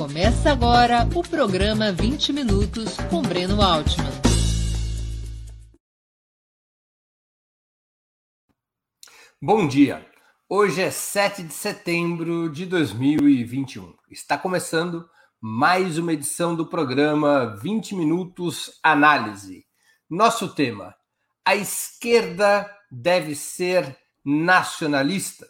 Começa agora o programa 20 Minutos com Breno Altman. Bom dia. Hoje é 7 de setembro de 2021. Está começando mais uma edição do programa 20 Minutos Análise. Nosso tema: a esquerda deve ser nacionalista.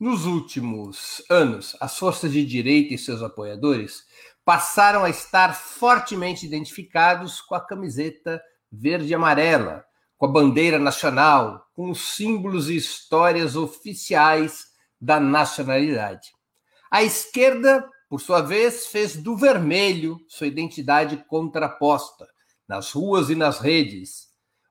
Nos últimos anos, as forças de direita e seus apoiadores passaram a estar fortemente identificados com a camiseta verde e amarela, com a bandeira nacional, com os símbolos e histórias oficiais da nacionalidade. A esquerda, por sua vez, fez do vermelho sua identidade contraposta nas ruas e nas redes,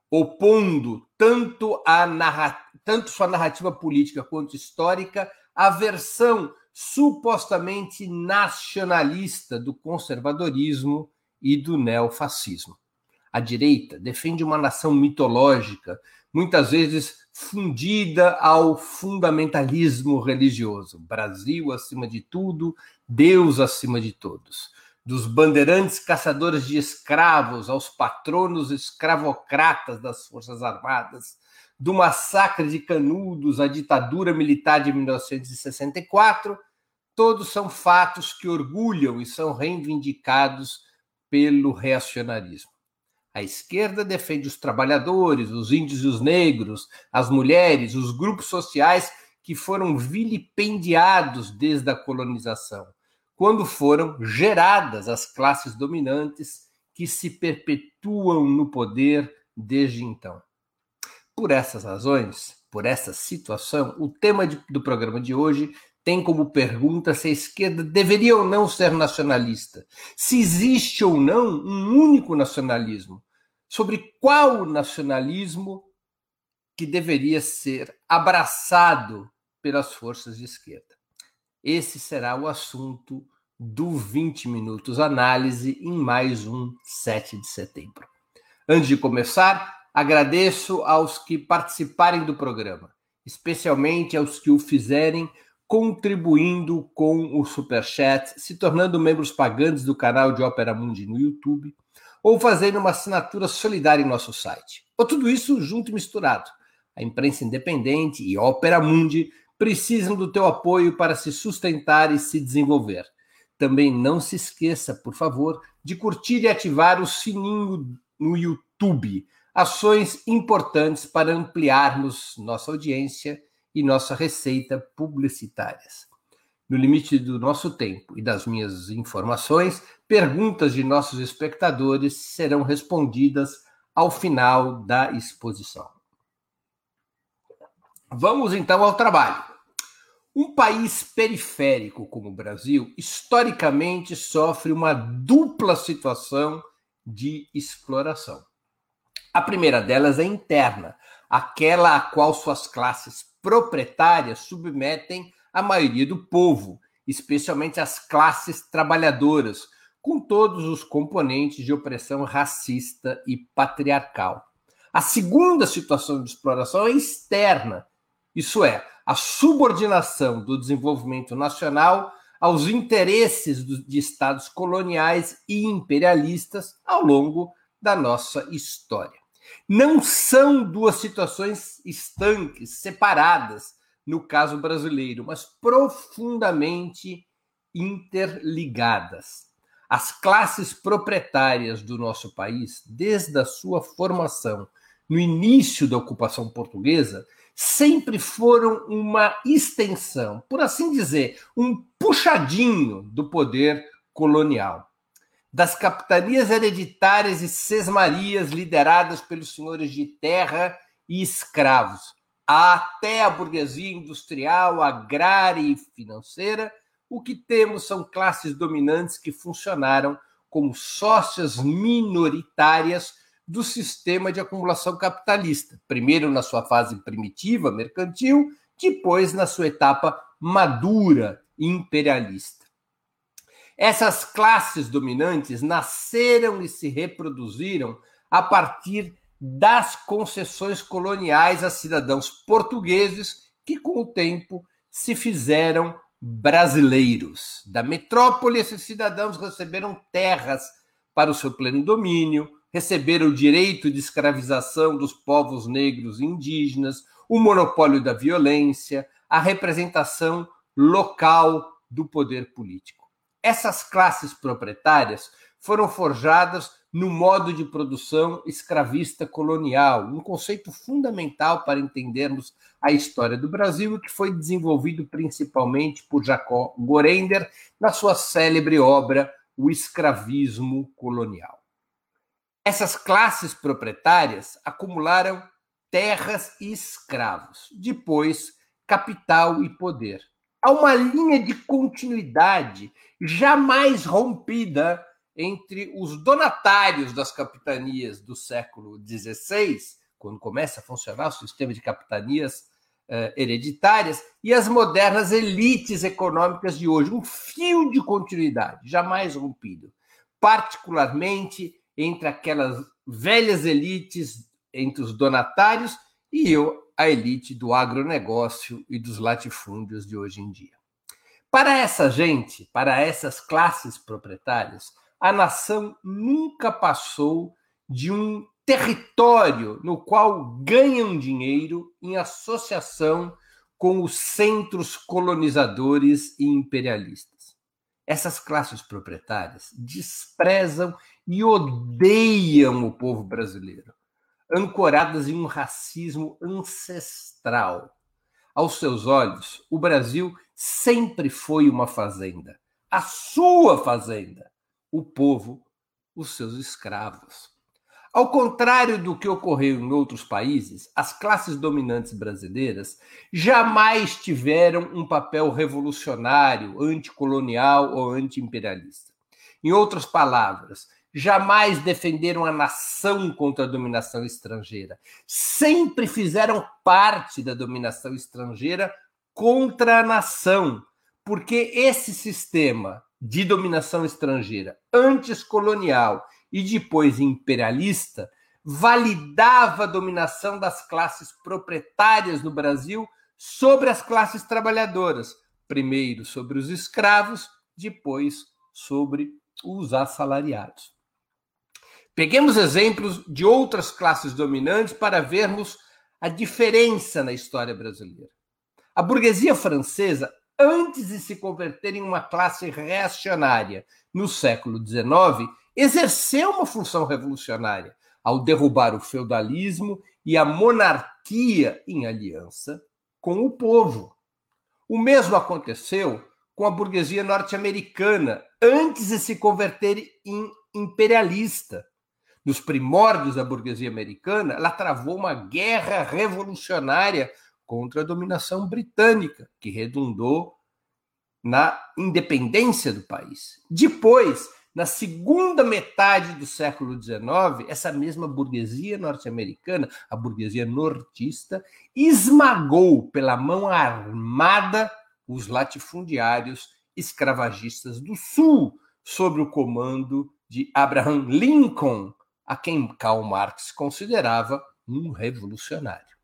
opondo tanto, a narra... tanto sua narrativa política quanto histórica à versão supostamente nacionalista do conservadorismo e do neofascismo. A direita defende uma nação mitológica, muitas vezes fundida ao fundamentalismo religioso. Brasil acima de tudo, Deus acima de todos dos bandeirantes caçadores de escravos aos patronos escravocratas das Forças Armadas, do massacre de Canudos à ditadura militar de 1964, todos são fatos que orgulham e são reivindicados pelo reacionarismo. A esquerda defende os trabalhadores, os índios e os negros, as mulheres, os grupos sociais que foram vilipendiados desde a colonização quando foram geradas as classes dominantes que se perpetuam no poder desde então. Por essas razões, por essa situação, o tema de, do programa de hoje tem como pergunta se a esquerda deveria ou não ser nacionalista, se existe ou não um único nacionalismo, sobre qual nacionalismo que deveria ser abraçado pelas forças de esquerda. Esse será o assunto do 20 Minutos Análise em mais um 7 de setembro. Antes de começar, agradeço aos que participarem do programa, especialmente aos que o fizerem contribuindo com o Superchat, se tornando membros pagantes do canal de Ópera Mundi no YouTube, ou fazendo uma assinatura solidária em nosso site. Ou tudo isso junto e misturado. A imprensa independente e Ópera Mundi precisam do teu apoio para se sustentar e se desenvolver. Também não se esqueça, por favor, de curtir e ativar o sininho no YouTube. Ações importantes para ampliarmos nossa audiência e nossa receita publicitárias. No limite do nosso tempo e das minhas informações, perguntas de nossos espectadores serão respondidas ao final da exposição. Vamos então ao trabalho. Um país periférico como o Brasil, historicamente, sofre uma dupla situação de exploração. A primeira delas é interna, aquela a qual suas classes proprietárias submetem a maioria do povo, especialmente as classes trabalhadoras, com todos os componentes de opressão racista e patriarcal. A segunda situação de exploração é externa, isso é, a subordinação do desenvolvimento nacional aos interesses de estados coloniais e imperialistas ao longo da nossa história. Não são duas situações estanques, separadas, no caso brasileiro, mas profundamente interligadas. As classes proprietárias do nosso país, desde a sua formação no início da ocupação portuguesa, sempre foram uma extensão, por assim dizer, um puxadinho do poder colonial. Das capitanias hereditárias e sesmarias lideradas pelos senhores de terra e escravos, até a burguesia industrial, agrária e financeira, o que temos são classes dominantes que funcionaram como sócias minoritárias do sistema de acumulação capitalista, primeiro na sua fase primitiva, mercantil, depois na sua etapa madura, imperialista. Essas classes dominantes nasceram e se reproduziram a partir das concessões coloniais a cidadãos portugueses que, com o tempo, se fizeram brasileiros. Da metrópole, esses cidadãos receberam terras para o seu pleno domínio, receberam o direito de escravização dos povos negros e indígenas, o monopólio da violência, a representação local do poder político. Essas classes proprietárias foram forjadas no modo de produção escravista colonial, um conceito fundamental para entendermos a história do Brasil e que foi desenvolvido principalmente por Jacó Gorender na sua célebre obra O Escravismo Colonial. Essas classes proprietárias acumularam terras e escravos, depois capital e poder. Há uma linha de continuidade jamais rompida entre os donatários das capitanias do século XVI, quando começa a funcionar o sistema de capitanias uh, hereditárias, e as modernas elites econômicas de hoje. Um fio de continuidade, jamais rompido. Particularmente entre aquelas velhas elites, entre os donatários, e eu, a elite do agronegócio e dos latifúndios de hoje em dia. Para essa gente, para essas classes proprietárias, a nação nunca passou de um território no qual ganham dinheiro em associação com os centros colonizadores e imperialistas. Essas classes proprietárias desprezam e odeiam o povo brasileiro, ancoradas em um racismo ancestral. Aos seus olhos, o Brasil sempre foi uma fazenda, a sua fazenda, o povo, os seus escravos. Ao contrário do que ocorreu em outros países, as classes dominantes brasileiras jamais tiveram um papel revolucionário, anticolonial ou antiimperialista. Em outras palavras, jamais defenderam a nação contra a dominação estrangeira. Sempre fizeram parte da dominação estrangeira contra a nação, porque esse sistema de dominação estrangeira, antes colonial e depois imperialista, validava a dominação das classes proprietárias no Brasil sobre as classes trabalhadoras, primeiro sobre os escravos, depois sobre os assalariados. Peguemos exemplos de outras classes dominantes para vermos a diferença na história brasileira. A burguesia francesa antes de se converter em uma classe reacionária no século XIX, exerceu uma função revolucionária ao derrubar o feudalismo e a monarquia em aliança com o povo. O mesmo aconteceu com a burguesia norte-americana antes de se converter em imperialista. Nos primórdios da burguesia americana, ela travou uma guerra revolucionária contra a dominação britânica, que redundou na independência do país. Depois, na segunda metade do século XIX, essa mesma burguesia norte-americana, a burguesia nortista, esmagou pela mão armada os latifundiários escravagistas do Sul, sob o comando de Abraham Lincoln, a quem Karl Marx considerava um revolucionário.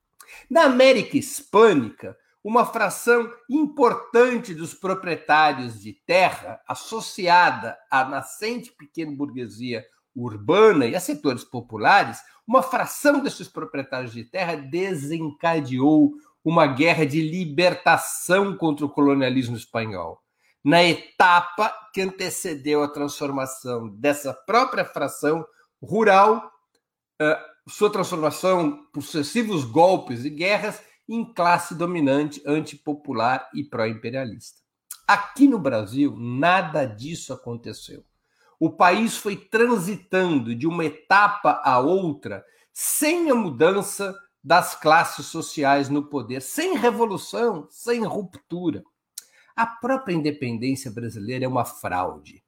Na América Hispânica, uma fração importante dos proprietários de terra, associada à nascente pequena burguesia urbana e a setores populares, uma fração desses proprietários de terra desencadeou uma guerra de libertação contra o colonialismo espanhol. Na etapa que antecedeu a transformação dessa própria fração rural, eh, sua transformação por sucessivos golpes e guerras em classe dominante, antipopular e pró-imperialista. Aqui no Brasil, nada disso aconteceu. O país foi transitando de uma etapa a outra sem a mudança das classes sociais no poder, sem revolução, sem ruptura. A própria independência brasileira é uma fraude.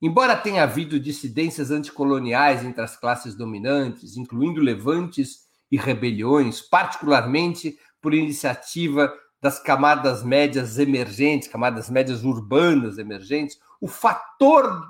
Embora tenha havido dissidências anticoloniais entre as classes dominantes, incluindo levantes e rebeliões, particularmente por iniciativa das camadas médias emergentes, camadas médias urbanas emergentes, o fator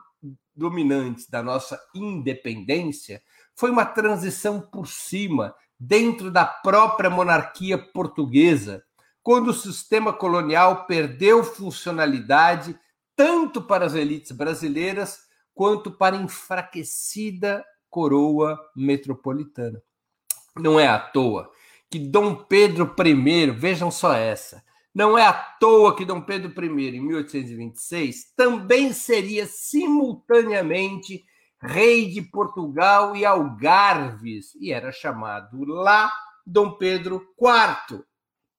dominante da nossa independência foi uma transição por cima, dentro da própria monarquia portuguesa, quando o sistema colonial perdeu funcionalidade tanto para as elites brasileiras quanto para a enfraquecida coroa metropolitana. Não é à toa que Dom Pedro I, vejam só essa, não é à toa que Dom Pedro I, em 1826, também seria simultaneamente rei de Portugal e Algarves, e era chamado lá Dom Pedro IV,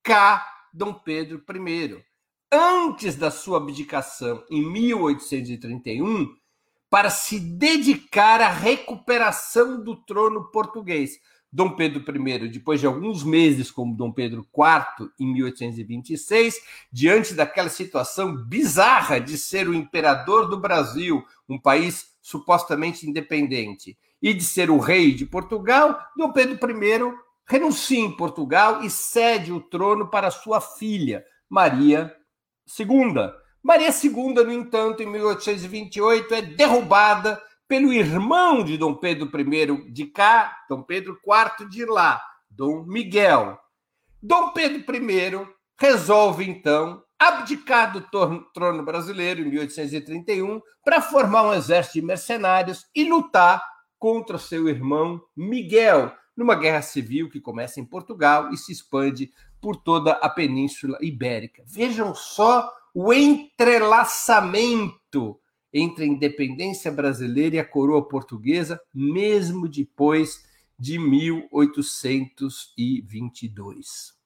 cá Dom Pedro I. Antes da sua abdicação, em 1831, para se dedicar à recuperação do trono português. Dom Pedro I, depois de alguns meses como Dom Pedro IV, em 1826, diante daquela situação bizarra de ser o imperador do Brasil, um país supostamente independente, e de ser o rei de Portugal, Dom Pedro I renuncia em Portugal e cede o trono para sua filha, Maria II. Maria II, no entanto, em 1828, é derrubada pelo irmão de Dom Pedro I de cá, Dom Pedro IV de lá, Dom Miguel. Dom Pedro I resolve, então, abdicar do trono brasileiro em 1831 para formar um exército de mercenários e lutar contra seu irmão Miguel, numa guerra civil que começa em Portugal e se expande por toda a Península Ibérica. Vejam só o entrelaçamento entre a independência brasileira e a coroa portuguesa, mesmo depois de 1822.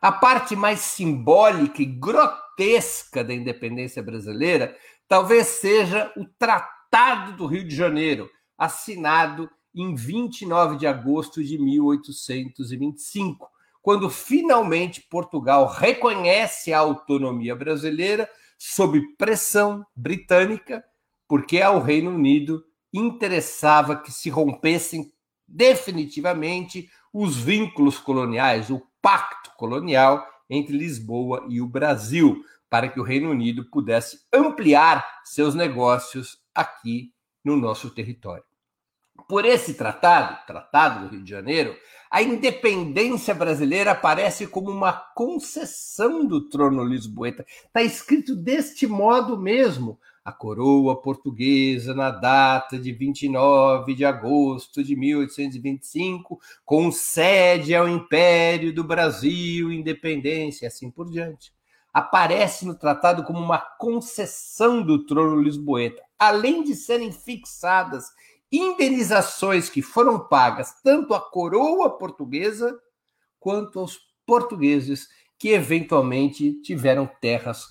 A parte mais simbólica e grotesca da independência brasileira talvez seja o Tratado do Rio de Janeiro, assinado em 29 de agosto de 1825, quando finalmente Portugal reconhece a autonomia brasileira sob pressão britânica, porque ao Reino Unido interessava que se rompessem definitivamente os vínculos coloniais, o pacto colonial entre Lisboa e o Brasil, para que o Reino Unido pudesse ampliar seus negócios aqui no nosso território. Por esse tratado, Tratado do Rio de Janeiro, a independência brasileira aparece como uma concessão do trono lisboeta. Está escrito deste modo mesmo. A coroa portuguesa, na data de 29 de agosto de 1825, concede ao Império do Brasil independência, e assim por diante. Aparece no tratado como uma concessão do trono lisboeta, além de serem fixadas indenizações que foram pagas tanto à coroa portuguesa quanto aos portugueses que eventualmente tiveram terras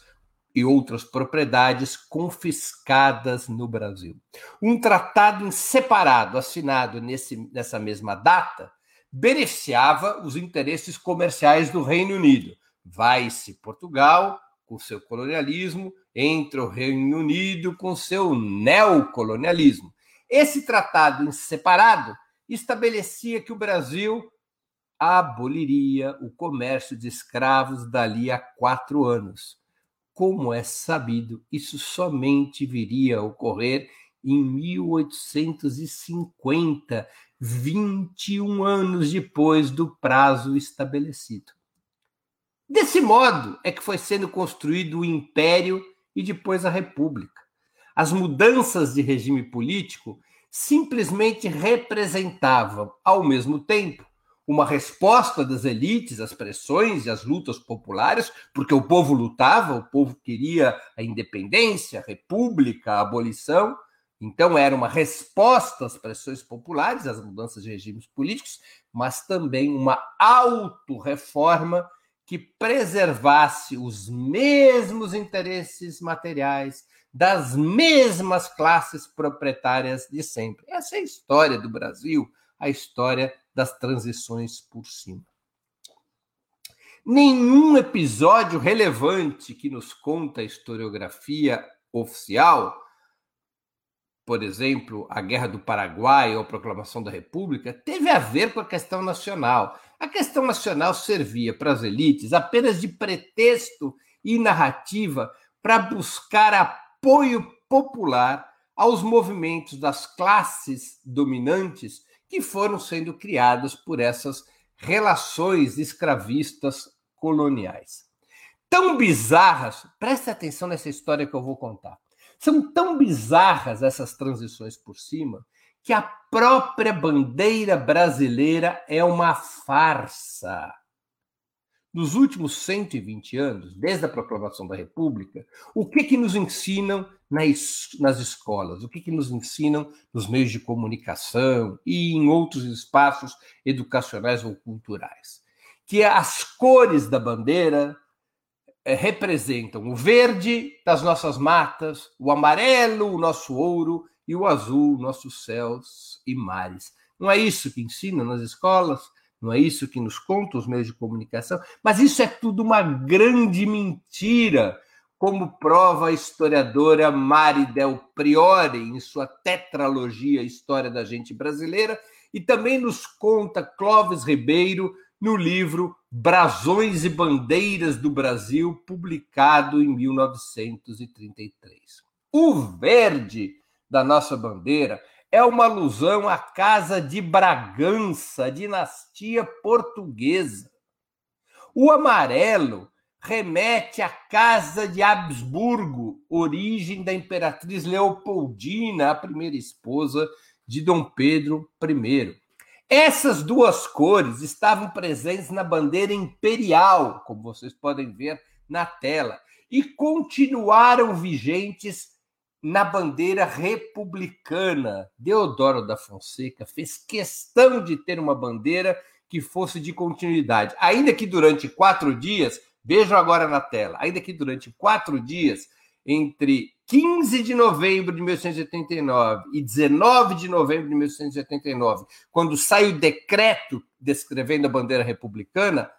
e outras propriedades confiscadas no Brasil. Um tratado em separado, assinado nesse, nessa mesma data, beneficiava os interesses comerciais do Reino Unido. Vai-se Portugal com seu colonialismo, entra o Reino Unido com seu neocolonialismo. Esse tratado em separado estabelecia que o Brasil aboliria o comércio de escravos dali a quatro anos. Como é sabido, isso somente viria a ocorrer em 1850, 21 anos depois do prazo estabelecido. Desse modo é que foi sendo construído o Império e depois a República as mudanças de regime político simplesmente representavam, ao mesmo tempo, uma resposta das elites às pressões e às lutas populares, porque o povo lutava, o povo queria a independência, a república, a abolição. Então, era uma resposta às pressões populares, às mudanças de regimes políticos, mas também uma autorreforma que preservasse os mesmos interesses materiais, das mesmas classes proprietárias de sempre. Essa é a história do Brasil, a história das transições por cima. Nenhum episódio relevante que nos conta a historiografia oficial, por exemplo, a Guerra do Paraguai ou a Proclamação da República, teve a ver com a questão nacional. A questão nacional servia para as elites apenas de pretexto e narrativa para buscar a apoio popular aos movimentos das classes dominantes que foram sendo criados por essas relações escravistas coloniais. tão bizarras, preste atenção nessa história que eu vou contar. São tão bizarras essas transições por cima que a própria bandeira brasileira é uma farsa. Nos últimos 120 anos, desde a proclamação da República, o que que nos ensinam nas, escolas? O que que nos ensinam nos meios de comunicação e em outros espaços educacionais ou culturais? Que as cores da bandeira é, representam o verde das nossas matas, o amarelo, o nosso ouro, e o azul, nossos céus e mares. Não é isso que ensina nas escolas? Não é isso que nos contam os meios de comunicação? Mas isso é tudo uma grande mentira, como prova a historiadora Mari Del Priore em sua tetralogia História da Gente Brasileira, e também nos conta Clóvis Ribeiro no livro Brasões e Bandeiras do Brasil, publicado em 1933. O verde da nossa bandeira é uma alusão à Casa de Bragança, dinastia portuguesa. O amarelo remete à Casa de Habsburgo, origem da imperatriz Leopoldina, a primeira esposa de Dom Pedro I. Essas duas cores estavam presentes na bandeira imperial, como vocês podem ver na tela, e continuaram vigentes na bandeira republicana. Deodoro da Fonseca fez questão de ter uma bandeira que fosse de continuidade, ainda que durante quatro dias, vejam agora na tela, ainda que durante quatro dias, entre 15 de novembro de 1889 e 19 de novembro de 1889, quando sai o decreto descrevendo a bandeira republicana,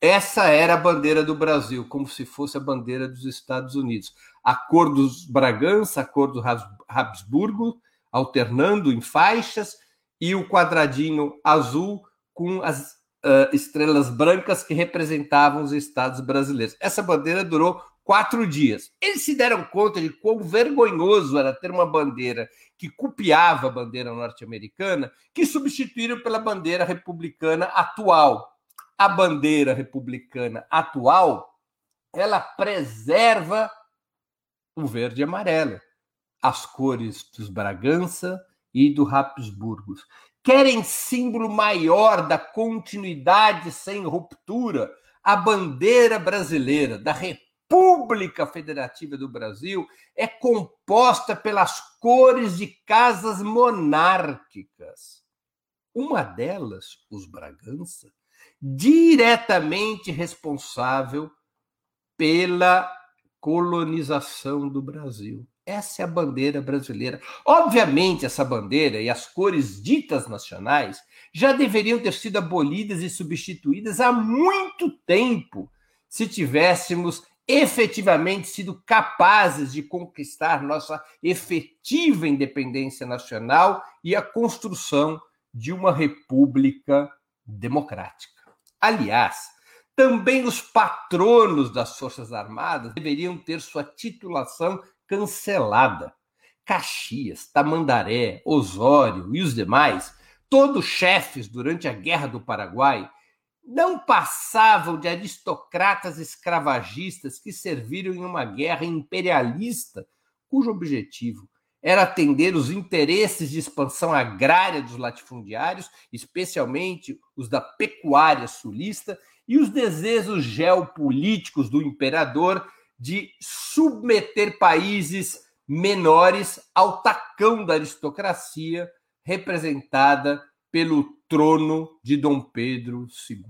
essa era a bandeira do Brasil, como se fosse a bandeira dos Estados Unidos a cor dos Bragança, a cor do Habsburgo, alternando em faixas, e o quadradinho azul com as uh, estrelas brancas que representavam os estados brasileiros. Essa bandeira durou quatro dias. Eles se deram conta de quão vergonhoso era ter uma bandeira que copiava a bandeira norte-americana, que substituíram pela bandeira republicana atual. A bandeira republicana atual, ela preserva o verde e amarelo, as cores dos Bragança e do Habsburgos. Querem símbolo maior da continuidade sem ruptura, a bandeira brasileira da República Federativa do Brasil é composta pelas cores de casas monárquicas. Uma delas, os Bragança, diretamente responsável pela colonização do Brasil. Essa é a bandeira brasileira. Obviamente, essa bandeira e as cores ditas nacionais já deveriam ter sido abolidas e substituídas há muito tempo, se tivéssemos efetivamente sido capazes de conquistar nossa efetiva independência nacional e a construção de uma república democrática. Aliás, também os patronos das Forças Armadas deveriam ter sua titulação cancelada. Caxias, Tamandaré, Osório e os demais, todos chefes durante a Guerra do Paraguai, não passavam de aristocratas escravagistas que serviram em uma guerra imperialista, cujo objetivo era atender os interesses de expansão agrária dos latifundiários, especialmente os da pecuária sulista, e os desejos geopolíticos do imperador de submeter países menores ao tacão da aristocracia representada pelo trono de Dom Pedro II.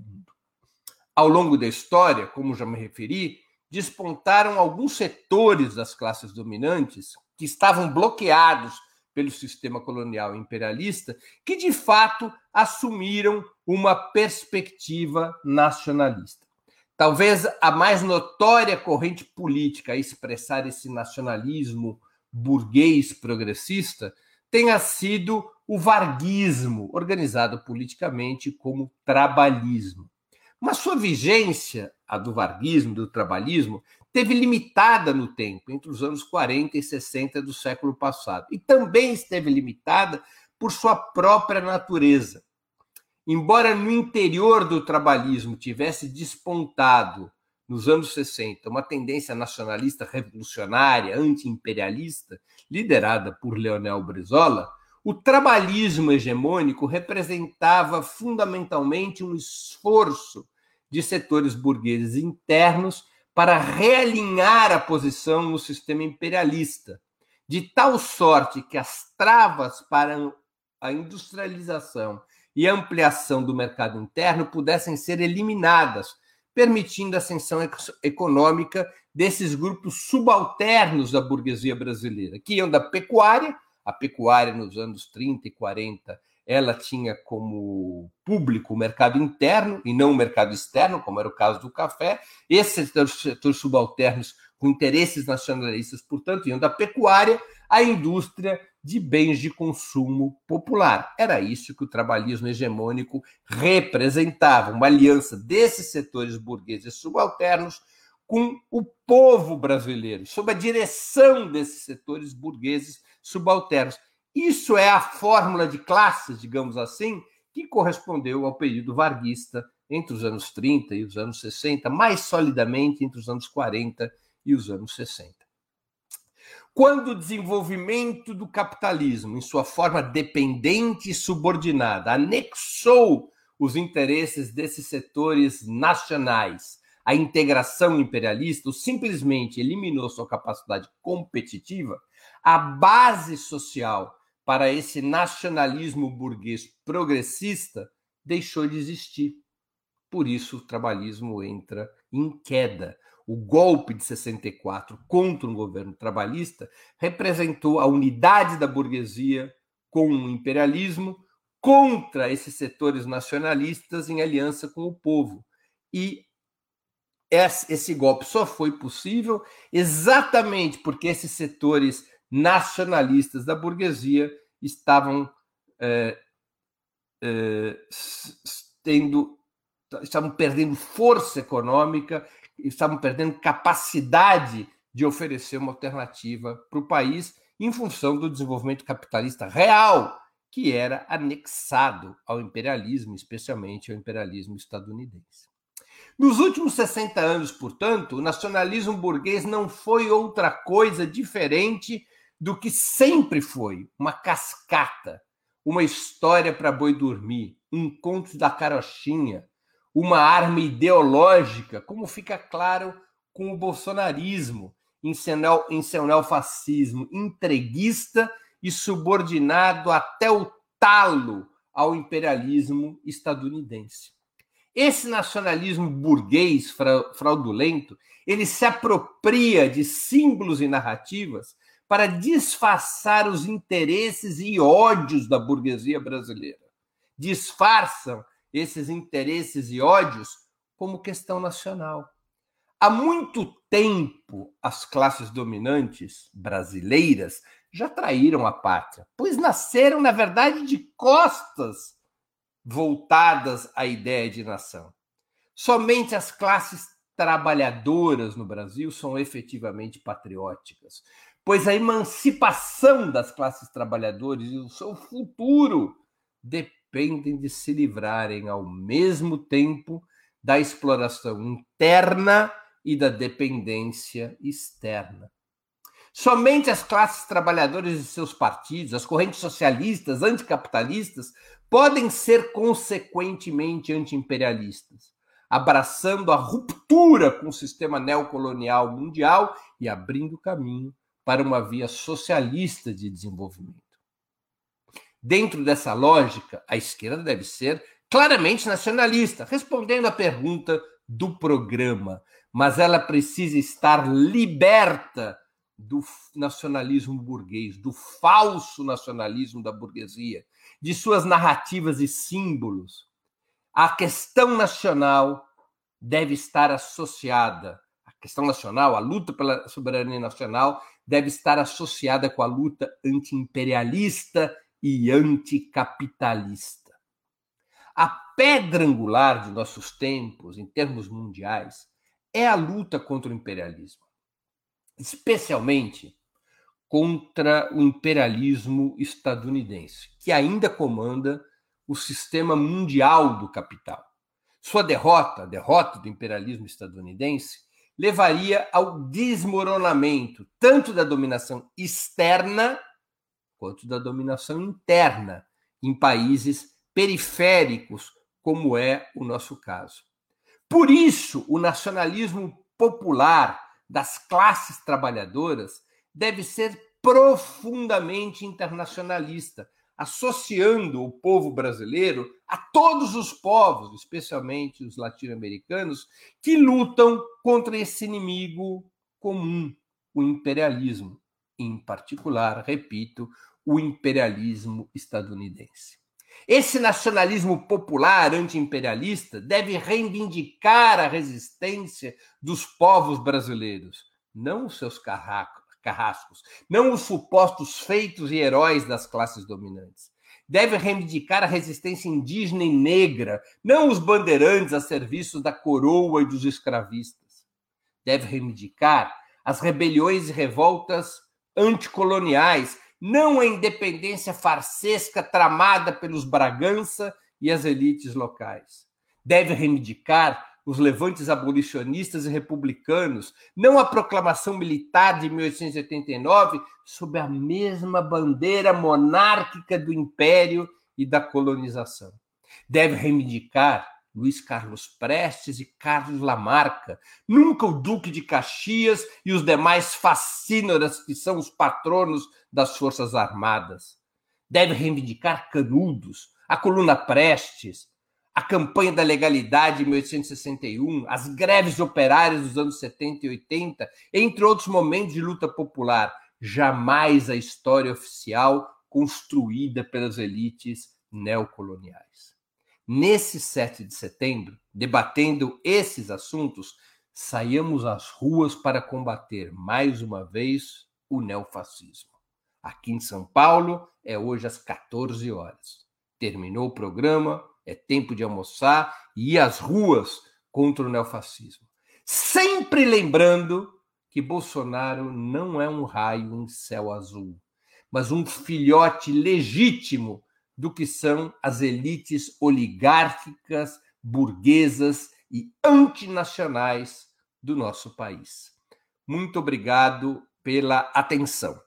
Ao longo da história, como já me referi, despontaram alguns setores das classes dominantes que estavam bloqueados pelo sistema colonial imperialista, que de fato assumiram uma perspectiva nacionalista. Talvez a mais notória corrente política a expressar esse nacionalismo burguês progressista tenha sido o varguismo, organizado politicamente como trabalhismo. Mas sua vigência, a do varguismo, do trabalhismo, teve limitada no tempo, entre os anos 40 e 60 do século passado, e também esteve limitada por sua própria natureza. Embora no interior do trabalhismo tivesse despontado nos anos 60, uma tendência nacionalista revolucionária, anti-imperialista, liderada por Leonel Brizola, o trabalhismo hegemônico representava fundamentalmente um esforço de setores burgueses internos para realinhar a posição no sistema imperialista, de tal sorte que as travas para a industrialização e ampliação do mercado interno pudessem ser eliminadas, permitindo a ascensão econômica desses grupos subalternos da burguesia brasileira, que iam da pecuária, a pecuária nos anos 30 e 40, ela tinha como público o mercado interno e não o mercado externo, como era o caso do café. Esses setores subalternos com interesses nacionalistas, portanto, iam da pecuária à indústria de bens de consumo popular. Era isso que o trabalhismo hegemônico representava, uma aliança desses setores burgueses subalternos com o povo brasileiro, sob a direção desses setores burgueses subalternos. Isso é a fórmula de classes, digamos assim, que correspondeu ao período varguista entre os anos 30 e os anos 60, mais solidamente entre os anos 40 e os anos 60. Quando o desenvolvimento do capitalismo, em sua forma dependente e subordinada, anexou os interesses desses setores nacionais à integração imperialista, ou simplesmente eliminou sua capacidade competitiva, a base social para esse nacionalismo burguês progressista deixou de existir. Por isso, o trabalhismo entra em queda o golpe de 64 contra um governo trabalhista representou a unidade da burguesia com o imperialismo contra esses setores nacionalistas em aliança com o povo. E esse golpe só foi possível exatamente porque esses setores nacionalistas da burguesia estavam é, é, tendo estavam perdendo força econômica estavam perdendo capacidade de oferecer uma alternativa para o país em função do desenvolvimento capitalista real que era anexado ao imperialismo, especialmente ao imperialismo estadunidense. Nos últimos 60 anos, portanto, o nacionalismo burguês não foi outra coisa diferente do que sempre foi uma cascata, uma história para boi dormir, um conto da carochinha, uma arma ideológica, como fica claro com o bolsonarismo, em seu, neofascismo entreguista e subordinado até o talo ao imperialismo estadunidense. Esse nacionalismo burguês fraudulento, ele se apropria de símbolos e narrativas para disfarçar os interesses e ódios da burguesia brasileira. Disfarçam esses interesses e ódios como questão nacional. Há muito tempo, as classes dominantes brasileiras já traíram a pátria, pois nasceram, na verdade, de costas voltadas à ideia de nação. Somente as classes trabalhadoras no Brasil são efetivamente patrióticas, pois a emancipação das classes trabalhadoras e o seu futuro depende dependem de se livrarem ao mesmo tempo da exploração interna e da dependência externa. Somente as classes trabalhadoras e seus partidos, as correntes socialistas, anticapitalistas, podem ser consequentemente antiimperialistas, abraçando a ruptura com o sistema neocolonial mundial e abrindo caminho para uma via socialista de desenvolvimento. Dentro dessa lógica, a esquerda deve ser claramente nacionalista, respondendo à pergunta do programa, mas ela precisa estar liberta do nacionalismo burguês, do falso nacionalismo da burguesia, de suas narrativas e símbolos. A questão nacional deve estar associada, questão nacional, a luta pela soberania nacional, deve estar associada com a luta antiimperialista e anticapitalista. A pedra angular de nossos tempos, em termos mundiais, é a luta contra o imperialismo, especialmente contra o imperialismo estadunidense, que ainda comanda o sistema mundial do capital. Sua derrota, a derrota do imperialismo estadunidense, levaria ao desmoronamento tanto da dominação externa quanto da dominação interna em países periféricos, como é o nosso caso. Por isso, o nacionalismo popular das classes trabalhadoras deve ser profundamente internacionalista, associando o povo brasileiro a todos os povos, especialmente os latino-americanos, que lutam contra esse inimigo comum, o imperialismo, em particular, repito, o imperialismo estadunidense. Esse nacionalismo popular anti-imperialista deve reivindicar a resistência dos povos brasileiros, não os seus carrascos, não os supostos feitos e heróis das classes dominantes. Deve reivindicar a resistência indígena e negra, não os bandeirantes a serviço da coroa e dos escravistas. Deve reivindicar as rebeliões e revoltas anticoloniais não a independência farsesca tramada pelos Bragança e as elites locais. Deve reivindicar os levantes abolicionistas e republicanos, não a proclamação militar de 1889 sob a mesma bandeira monárquica do império e da colonização. Deve reivindicar Luiz Carlos Prestes e Carlos Lamarca, nunca o Duque de Caxias e os demais fascínoras que são os patronos das Forças Armadas. Deve reivindicar Canudos, a coluna Prestes, a campanha da legalidade em 1861, as greves operárias dos anos 70 e 80, entre outros momentos de luta popular. Jamais a história oficial construída pelas elites neocoloniais. Nesse 7 de setembro, debatendo esses assuntos, saímos às ruas para combater mais uma vez o neofascismo. Aqui em São Paulo é hoje às 14 horas. Terminou o programa, é tempo de almoçar e ir às ruas contra o neofascismo. Sempre lembrando que Bolsonaro não é um raio em céu azul, mas um filhote legítimo do que são as elites oligárquicas, burguesas e antinacionais do nosso país. Muito obrigado pela atenção.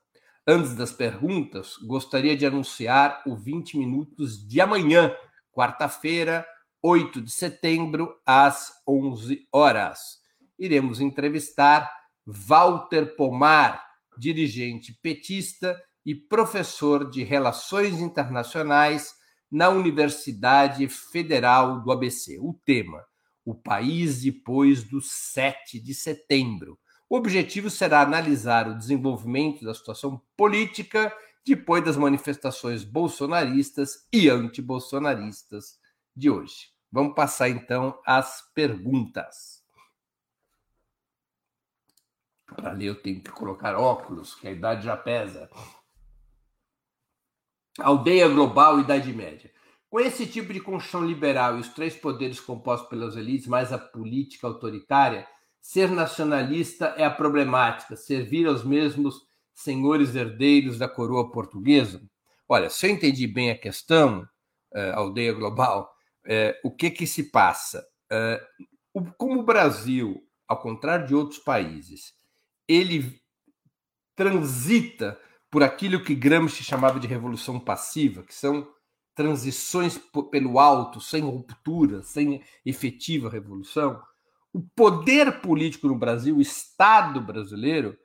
Antes das perguntas, gostaria de anunciar o 20 minutos de amanhã, quarta-feira, 8 de setembro, às 11 horas. Iremos entrevistar Walter Pomar, dirigente petista e professor de Relações Internacionais na Universidade Federal do ABC. O tema: O país depois do 7 de setembro. O objetivo será analisar o desenvolvimento da situação política depois das manifestações bolsonaristas e antibolsonaristas de hoje. Vamos passar então às perguntas. Para ler, eu tenho que colocar óculos, que a idade já pesa. Aldeia global, Idade Média. Com esse tipo de construção liberal e os três poderes compostos pelas elites, mais a política autoritária, ser nacionalista é a problemática, servir aos mesmos senhores herdeiros da coroa portuguesa? Olha, se eu entendi bem a questão, uh, aldeia global, uh, o que que se passa? Uh, o, como o Brasil, ao contrário de outros países, ele transita por aquilo que Gramsci chamava de revolução passiva, que são transições pelo alto, sem ruptura, sem efetiva revolução, o poder político no Brasil, o Estado brasileiro,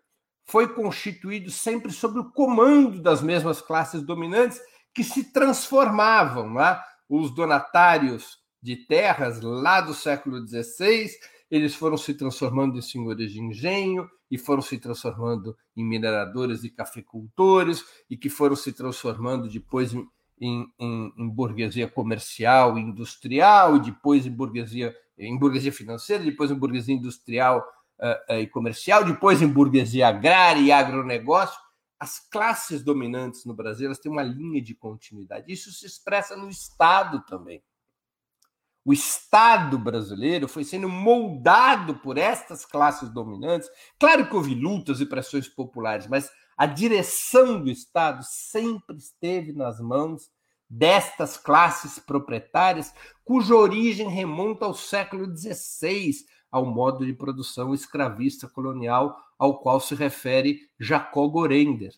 foi constituído sempre sob o comando das mesmas classes dominantes que se transformavam. Né? Os donatários de terras lá do século XVI, eles foram se transformando em senhores de engenho, e foram se transformando em mineradores e cafeicultores, e que foram se transformando depois em, em, em burguesia comercial e industrial, e depois em burguesia, em burguesia financeira, depois em burguesia industrial uh, uh, e comercial, depois em burguesia agrária e agronegócio. As classes dominantes no Brasil elas têm uma linha de continuidade. Isso se expressa no Estado também o Estado brasileiro foi sendo moldado por estas classes dominantes. Claro que houve lutas e pressões populares, mas a direção do Estado sempre esteve nas mãos destas classes proprietárias, cuja origem remonta ao século XVI, ao modo de produção escravista colonial ao qual se refere Jacob Gorender.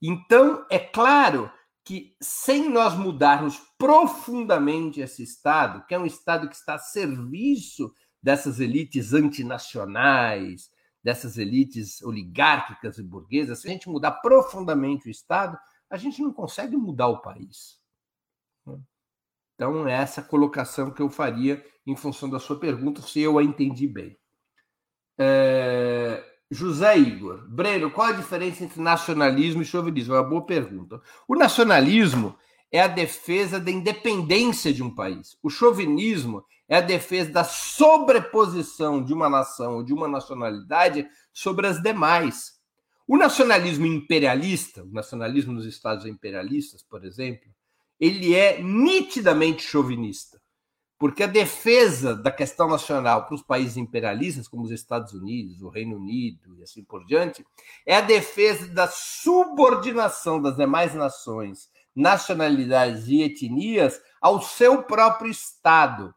Então, é claro que, sem nós mudarmos profundamente esse Estado, que é um Estado que está a serviço dessas elites antinacionais, dessas elites oligárquicas e burguesas, se a gente mudar profundamente o Estado, a gente não consegue mudar o país. Então, é essa colocação que eu faria em função da sua pergunta, se eu a entendi bem. É... José Igor, Breno, qual a diferença entre nacionalismo e chauvinismo? É uma boa pergunta. O nacionalismo é a defesa da independência de um país. O chauvinismo é a defesa da sobreposição de uma nação ou de uma nacionalidade sobre as demais. O nacionalismo imperialista, o nacionalismo nos estados imperialistas, por exemplo, ele é nitidamente chauvinista, porque a defesa da questão nacional para os países imperialistas, como os Estados Unidos, o Reino Unido e assim por diante, é a defesa da subordinação das demais nações, nacionalidades e etnias ao seu próprio Estado.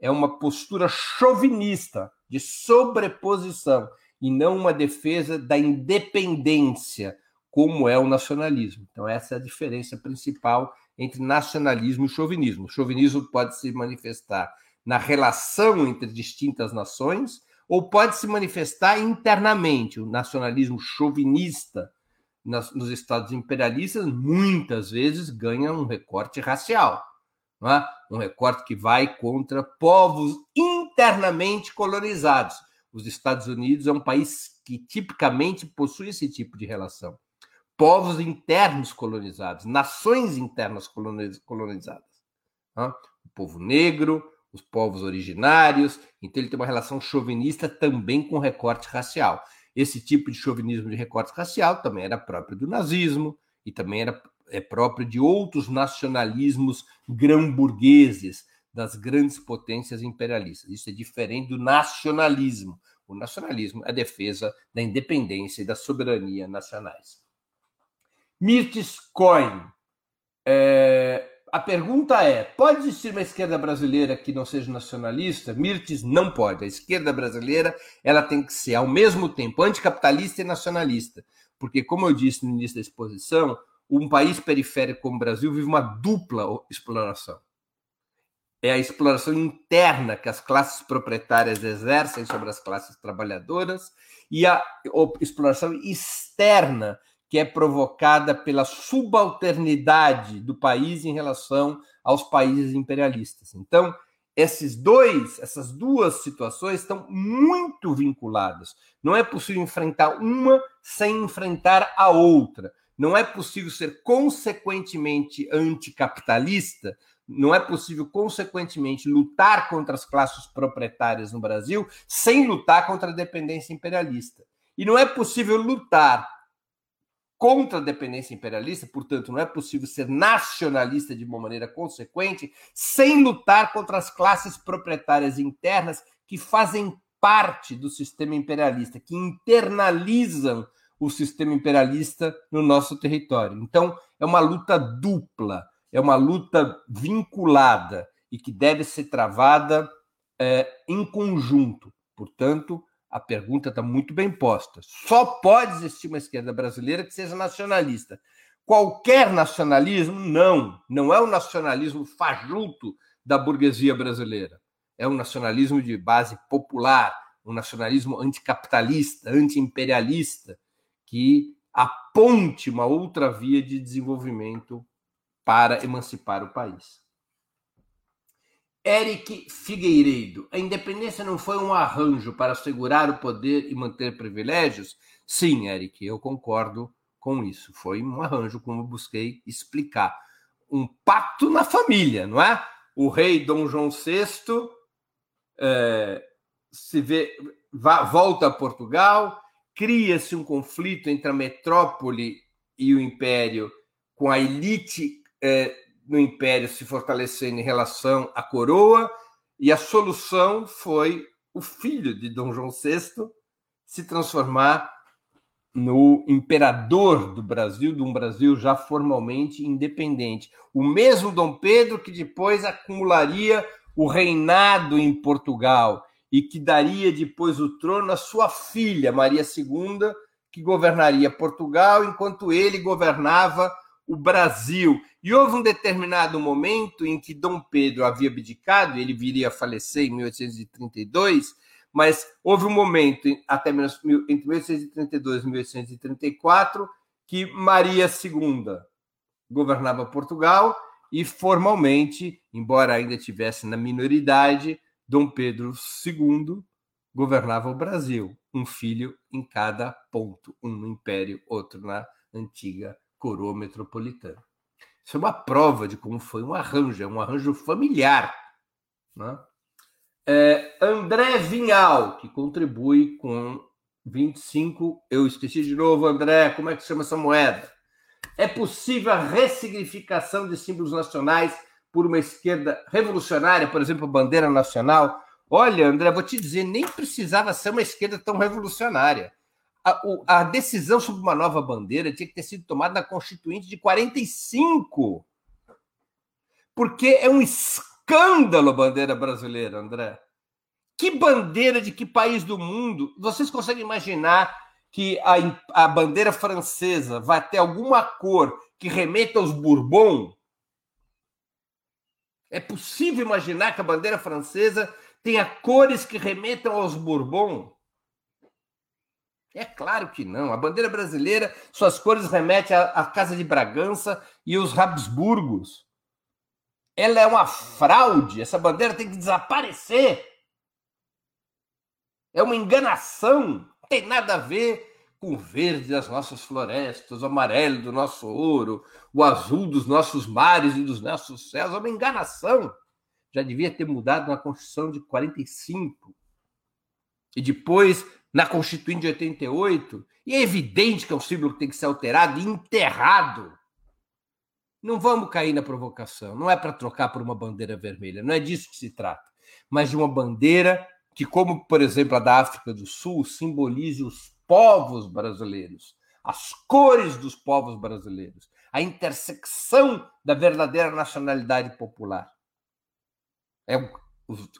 É uma postura chauvinista, de sobreposição, e não uma defesa da independência, como é o nacionalismo. Então, essa é a diferença principal entre nacionalismo e chauvinismo. O chauvinismo pode se manifestar na relação entre distintas nações ou pode se manifestar internamente. O nacionalismo chauvinista nos estados imperialistas muitas vezes ganha um recorte racial, é? um recorte que vai contra povos internamente colonizados. Os Estados Unidos é um país que tipicamente possui esse tipo de relação povos internos colonizados, nações internas colonizadas. O povo negro, os povos originários, então ele tem uma relação chauvinista também com recorte racial. Esse tipo de chauvinismo de recorte racial também era próprio do nazismo e também era é próprio de outros nacionalismos grão-burgueses das grandes potências imperialistas. Isso é diferente do nacionalismo. O nacionalismo é a defesa da independência e da soberania nacionais. Mirtes Coin. É, a pergunta é: pode existir uma esquerda brasileira que não seja nacionalista? Mirtes não pode. A esquerda brasileira ela tem que ser ao mesmo tempo anticapitalista e nacionalista, porque como eu disse no início da exposição, um país periférico como o Brasil vive uma dupla exploração. É a exploração interna que as classes proprietárias exercem sobre as classes trabalhadoras e a exploração externa que é provocada pela subalternidade do país em relação aos países imperialistas. Então, esses dois, essas duas situações estão muito vinculadas. Não é possível enfrentar uma sem enfrentar a outra. Não é possível ser consequentemente anticapitalista, não é possível consequentemente lutar contra as classes proprietárias no Brasil sem lutar contra a dependência imperialista. E não é possível lutar contra a dependência imperialista, portanto, não é possível ser nacionalista de uma maneira consequente sem lutar contra as classes proprietárias internas que fazem parte do sistema imperialista, que internalizam o sistema imperialista no nosso território. Então, é uma luta dupla, é uma luta vinculada e que deve ser travada é, em conjunto. Portanto, a pergunta está muito bem posta. Só pode existir uma esquerda brasileira que seja nacionalista. Qualquer nacionalismo, não. Não é o nacionalismo fajuto da burguesia brasileira. É um nacionalismo de base popular, um nacionalismo anticapitalista, antiimperialista, que aponte uma outra via de desenvolvimento para emancipar o país. Eric Figueiredo, a independência não foi um arranjo para assegurar o poder e manter privilégios? Sim, Eric, eu concordo com isso. Foi um arranjo, como busquei explicar. Um pacto na família, não é? O rei Dom João VI é, se vê, volta a Portugal, cria-se um conflito entre a metrópole e o império com a elite é, no império se fortalecendo em relação à coroa, e a solução foi o filho de Dom João VI se transformar no imperador do Brasil, de um Brasil já formalmente independente. O mesmo Dom Pedro que depois acumularia o reinado em Portugal e que daria depois o trono à sua filha, Maria II, que governaria Portugal enquanto ele governava o Brasil. E houve um determinado momento em que Dom Pedro havia abdicado, ele viria a falecer em 1832, mas houve um momento, até entre 1832 e 1834, que Maria II governava Portugal e formalmente, embora ainda tivesse na minoridade, Dom Pedro II governava o Brasil, um filho em cada ponto, um no império, outro na antiga coroa metropolitana. Isso é uma prova de como foi um arranjo, é um arranjo familiar. Né? É, André Vinhal, que contribui com 25. Eu esqueci de novo, André, como é que chama essa moeda? É possível a ressignificação de símbolos nacionais por uma esquerda revolucionária, por exemplo, a bandeira nacional? Olha, André, vou te dizer, nem precisava ser uma esquerda tão revolucionária. A, a decisão sobre uma nova bandeira tinha que ter sido tomada na Constituinte de 45. Porque é um escândalo a bandeira brasileira, André. Que bandeira de que país do mundo? Vocês conseguem imaginar que a, a bandeira francesa vai ter alguma cor que remeta aos Bourbon? É possível imaginar que a bandeira francesa tenha cores que remetam aos Bourbon? É claro que não. A bandeira brasileira, suas cores remetem à, à Casa de Bragança e os Habsburgos ela é uma fraude, essa bandeira tem que desaparecer. É uma enganação, não tem nada a ver com o verde das nossas florestas, o amarelo do nosso ouro, o azul dos nossos mares e dos nossos céus, é uma enganação. Já devia ter mudado na Constituição de 45. E depois, na Constituinte de 88, e é evidente que é um símbolo que tem que ser alterado e enterrado. Não vamos cair na provocação. Não é para trocar por uma bandeira vermelha. Não é disso que se trata. Mas de uma bandeira que, como, por exemplo, a da África do Sul, simbolize os povos brasileiros, as cores dos povos brasileiros, a intersecção da verdadeira nacionalidade popular. É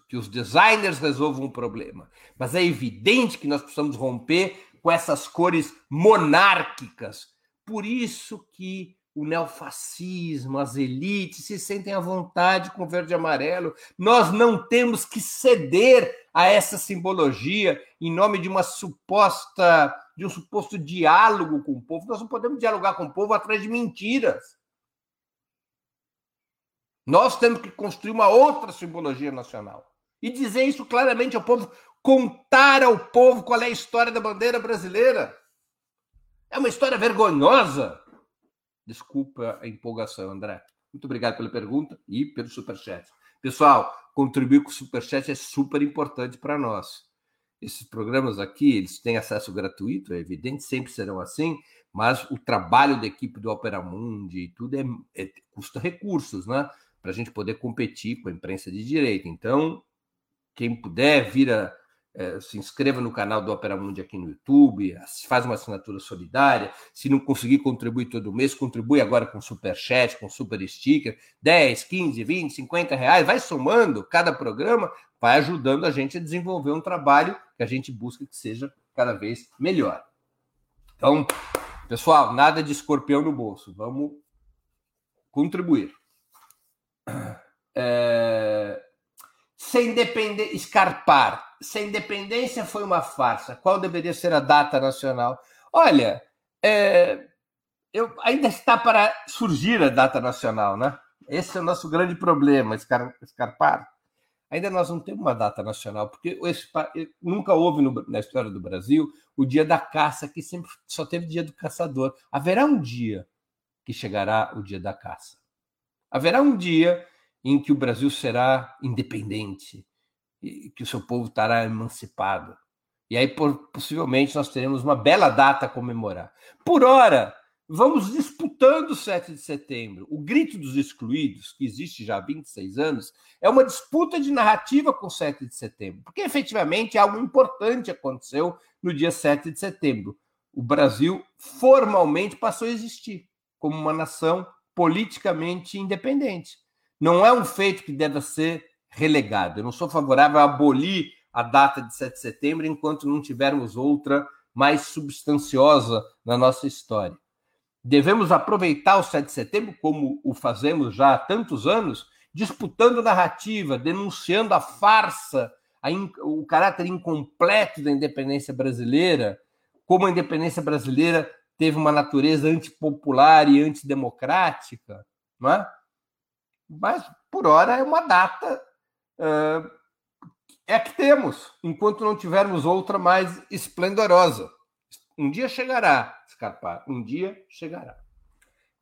que os designers resolvam o problema. Mas é evidente que nós precisamos romper com essas cores monárquicas. Por isso que o neofascismo, as elites se sentem à vontade com verde e amarelo. Nós não temos que ceder a essa simbologia em nome de uma suposta de um suposto diálogo com o povo. Nós não podemos dialogar com o povo atrás de mentiras. Nós temos que construir uma outra simbologia nacional e dizer isso claramente ao povo, contar ao povo qual é a história da bandeira brasileira. É uma história vergonhosa Desculpa a empolgação, André. Muito obrigado pela pergunta e pelo superchat. Pessoal, contribuir com o superchat é super importante para nós. Esses programas aqui, eles têm acesso gratuito, é evidente, sempre serão assim, mas o trabalho da equipe do Opera Mundi e tudo é, é, custa recursos, né? Para a gente poder competir com a imprensa de direita. Então, quem puder vir a é, se inscreva no canal do Opera Mundi aqui no YouTube, faz uma assinatura solidária. Se não conseguir contribuir todo mês, contribui agora com super chat, com super sticker, 10, 15, 20, 50 reais, vai somando cada programa, vai ajudando a gente a desenvolver um trabalho que a gente busca que seja cada vez melhor. Então, pessoal, nada de escorpião no bolso, vamos contribuir. É... Sem depender, escarpar se a independência foi uma farsa, qual deveria ser a data nacional? Olha, é, eu, ainda está para surgir a data nacional, né? Esse é o nosso grande problema, escar, escarpar. Ainda nós não temos uma data nacional, porque esse, nunca houve no, na história do Brasil o dia da caça, que sempre só teve dia do caçador. Haverá um dia que chegará o dia da caça. Haverá um dia em que o Brasil será independente, que o seu povo estará emancipado. E aí, possivelmente, nós teremos uma bela data a comemorar. Por hora, vamos disputando o 7 de setembro. O Grito dos Excluídos, que existe já há 26 anos, é uma disputa de narrativa com o 7 de setembro, porque efetivamente algo importante aconteceu no dia 7 de setembro. o Brasil formalmente passou a existir como uma nação politicamente independente. Não é um feito que deva ser relegado. Eu não sou favorável a abolir a data de 7 de setembro enquanto não tivermos outra mais substanciosa na nossa história. Devemos aproveitar o 7 de setembro, como o fazemos já há tantos anos, disputando narrativa, denunciando a farsa, a o caráter incompleto da independência brasileira, como a independência brasileira teve uma natureza antipopular e antidemocrática, não é? Mas, por hora, é uma data. É que temos, enquanto não tivermos outra mais esplendorosa. Um dia chegará, Scarpa, um dia chegará.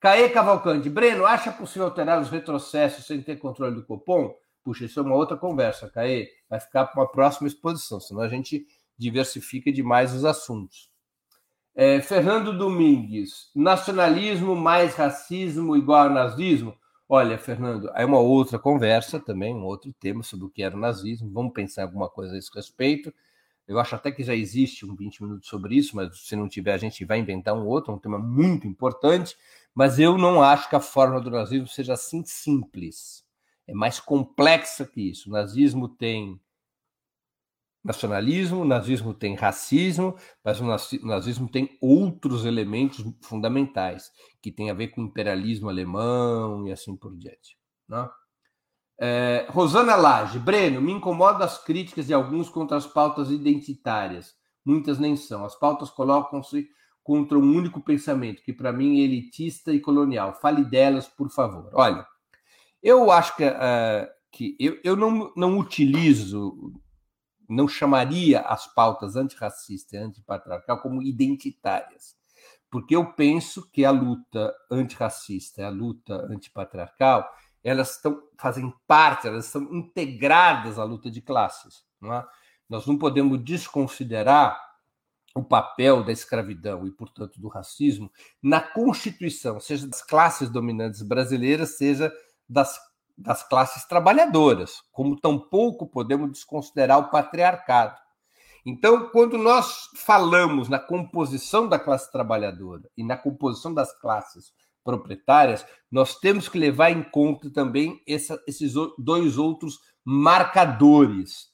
Caê Cavalcante, Breno, acha possível alterar os retrocessos sem ter controle do Copom? Puxa, isso é uma outra conversa, Caê. Vai ficar para uma próxima exposição, senão a gente diversifica demais os assuntos. É, Fernando Domingues, nacionalismo mais racismo igual a nazismo? Olha, Fernando, é uma outra conversa também, um outro tema sobre o que era o nazismo. Vamos pensar alguma coisa a esse respeito. Eu acho até que já existe um 20 minutos sobre isso, mas se não tiver, a gente vai inventar um outro, um tema muito importante. Mas eu não acho que a forma do nazismo seja assim simples. É mais complexa que isso. O nazismo tem nacionalismo, o nazismo tem racismo, mas o nazismo tem outros elementos fundamentais, que tem a ver com o imperialismo alemão e assim por diante. Né? É, Rosana Lage, Breno, me incomoda as críticas de alguns contra as pautas identitárias. Muitas nem são. As pautas colocam-se contra um único pensamento, que para mim é elitista e colonial. Fale delas, por favor. Olha, eu acho que, uh, que eu, eu não, não utilizo não chamaria as pautas antirracista e antipatriarcal como identitárias, porque eu penso que a luta antirracista a luta antipatriarcal elas estão, fazem parte, elas são integradas à luta de classes. Não é? Nós não podemos desconsiderar o papel da escravidão e, portanto, do racismo na Constituição, seja das classes dominantes brasileiras, seja das das classes trabalhadoras, como tampouco podemos desconsiderar o patriarcado. Então, quando nós falamos na composição da classe trabalhadora e na composição das classes proprietárias, nós temos que levar em conta também essa, esses dois outros marcadores.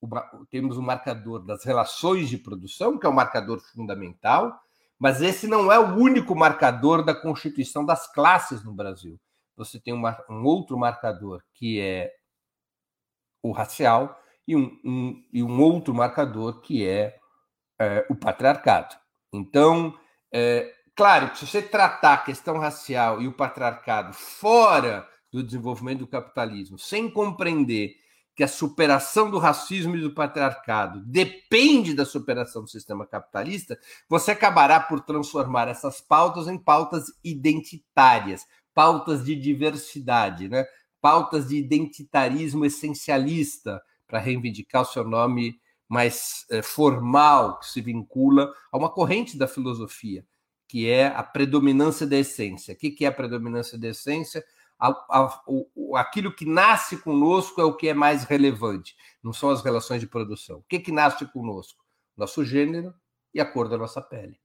O, temos o marcador das relações de produção, que é o marcador fundamental, mas esse não é o único marcador da constituição das classes no Brasil você tem uma, um outro marcador que é o racial e um, um, e um outro marcador que é, é o patriarcado. Então, é, claro se você tratar a questão racial e o patriarcado fora do desenvolvimento do capitalismo, sem compreender que a superação do racismo e do patriarcado depende da superação do sistema capitalista, você acabará por transformar essas pautas em pautas identitárias, pautas de diversidade, né? pautas de identitarismo essencialista, para reivindicar o seu nome mais é, formal, que se vincula a uma corrente da filosofia, que é a predominância da essência. O que é a predominância da essência? A, a, o, aquilo que nasce conosco é o que é mais relevante, não são as relações de produção. O que, que nasce conosco? Nosso gênero e a cor da nossa pele.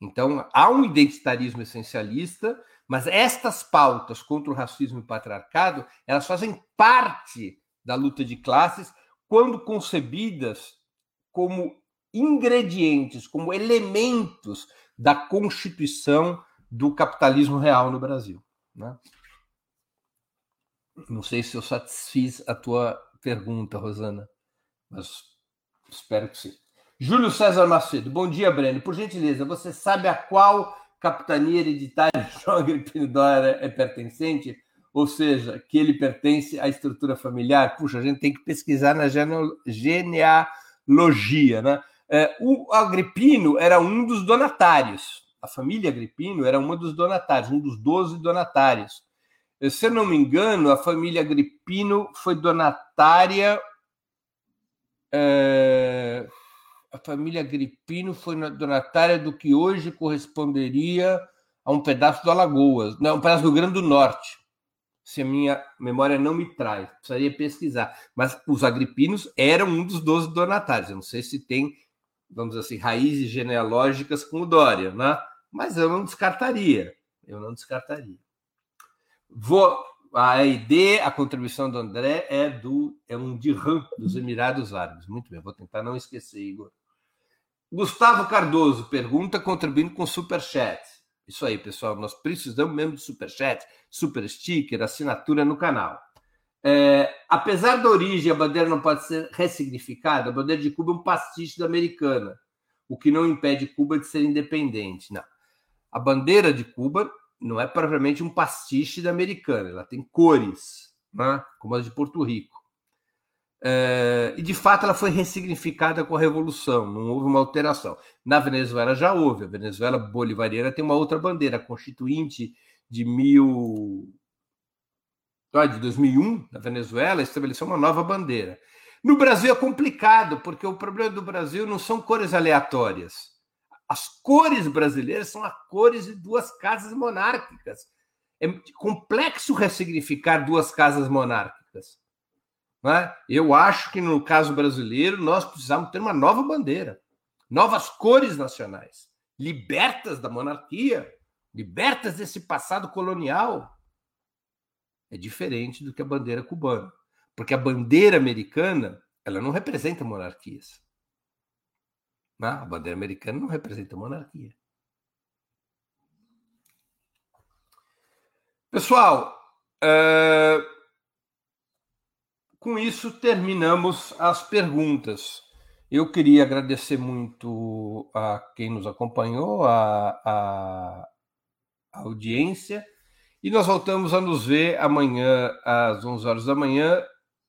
Então, há um identitarismo essencialista mas estas pautas contra o racismo e o patriarcado, elas fazem parte da luta de classes quando concebidas como ingredientes, como elementos da constituição do capitalismo real no Brasil. Né? Não sei se eu satisfiz a tua pergunta, Rosana, mas espero que sim. Júlio César Macedo, bom dia, Breno. Por gentileza, você sabe a qual capitania hereditária de João Agripino Dória é pertencente, ou seja, que ele pertence à estrutura familiar. Puxa, a gente tem que pesquisar na genealogia, né? É, o Agripino era um dos donatários. A família Agripino era uma dos donatários, um dos doze donatários. Se eu não me engano, a família Agripino foi donatária. É a família Agripino foi donatária do que hoje corresponderia a um pedaço do Alagoas, não, um pedaço do Rio Grande do Norte, se a minha memória não me traz, precisaria pesquisar. Mas os agripinos eram um dos 12 donatários. Eu não sei se tem vamos assim, raízes genealógicas com o Dória, né? Mas eu não descartaria. Eu não descartaria. Vou, a ID, a contribuição do André é do é um dirham dos Emirados Árabes. Muito bem, vou tentar não esquecer, Igor. Gustavo Cardoso pergunta, contribuindo com superchat. Isso aí, pessoal. Nós precisamos mesmo de superchat, super sticker, assinatura no canal. É, apesar da origem, a bandeira não pode ser ressignificada. A bandeira de Cuba é um pastiche da americana, o que não impede Cuba de ser independente. Não. A bandeira de Cuba não é propriamente um pastiche da americana, ela tem cores, né? como a de Porto Rico. É, e de fato ela foi ressignificada com a Revolução, não houve uma alteração. Na Venezuela já houve, a Venezuela bolivariana tem uma outra bandeira, a Constituinte de mil. de 2001, na Venezuela, estabeleceu uma nova bandeira. No Brasil é complicado, porque o problema do Brasil não são cores aleatórias. As cores brasileiras são as cores de duas casas monárquicas. É complexo ressignificar duas casas monárquicas. Né? Eu acho que no caso brasileiro nós precisamos ter uma nova bandeira, novas cores nacionais, libertas da monarquia, libertas desse passado colonial. É diferente do que a bandeira cubana, porque a bandeira americana ela não representa monarquias. Né? A bandeira americana não representa monarquia. Pessoal, uh com isso, terminamos as perguntas. Eu queria agradecer muito a quem nos acompanhou, a, a, a audiência, e nós voltamos a nos ver amanhã às 11 horas da manhã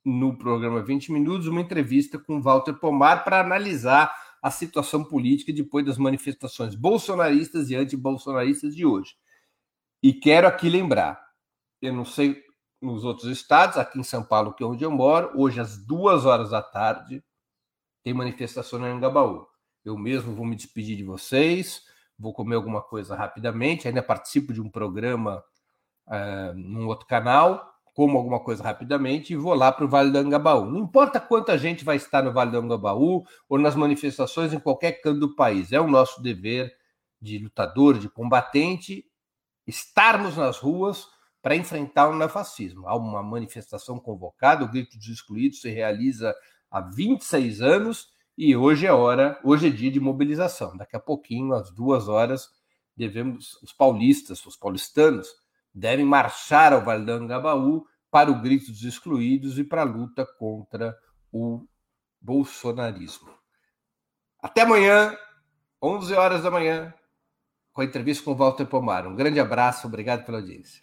no programa 20 Minutos, uma entrevista com Walter Pomar para analisar a situação política depois das manifestações bolsonaristas e antibolsonaristas de hoje. E quero aqui lembrar, eu não sei nos outros estados, aqui em São Paulo, que é onde eu moro, hoje às duas horas da tarde, tem manifestação no Angabaú. Eu mesmo vou me despedir de vocês, vou comer alguma coisa rapidamente, ainda participo de um programa uh, num outro canal, como alguma coisa rapidamente e vou lá para o Vale do Angabaú. Não importa quanta gente vai estar no Vale do Angabaú ou nas manifestações em qualquer canto do país, é o nosso dever de lutador, de combatente, estarmos nas ruas para enfrentar o neofascismo. Há uma manifestação convocada, o Grito dos Excluídos se realiza há 26 anos e hoje é hora, hoje é dia de mobilização. Daqui a pouquinho, às duas horas, devemos, os paulistas, os paulistanos, devem marchar ao Vale do Angabaú para o Grito dos Excluídos e para a luta contra o bolsonarismo. Até amanhã, 11 horas da manhã, com a entrevista com o Walter Pomar. Um grande abraço, obrigado pela audiência.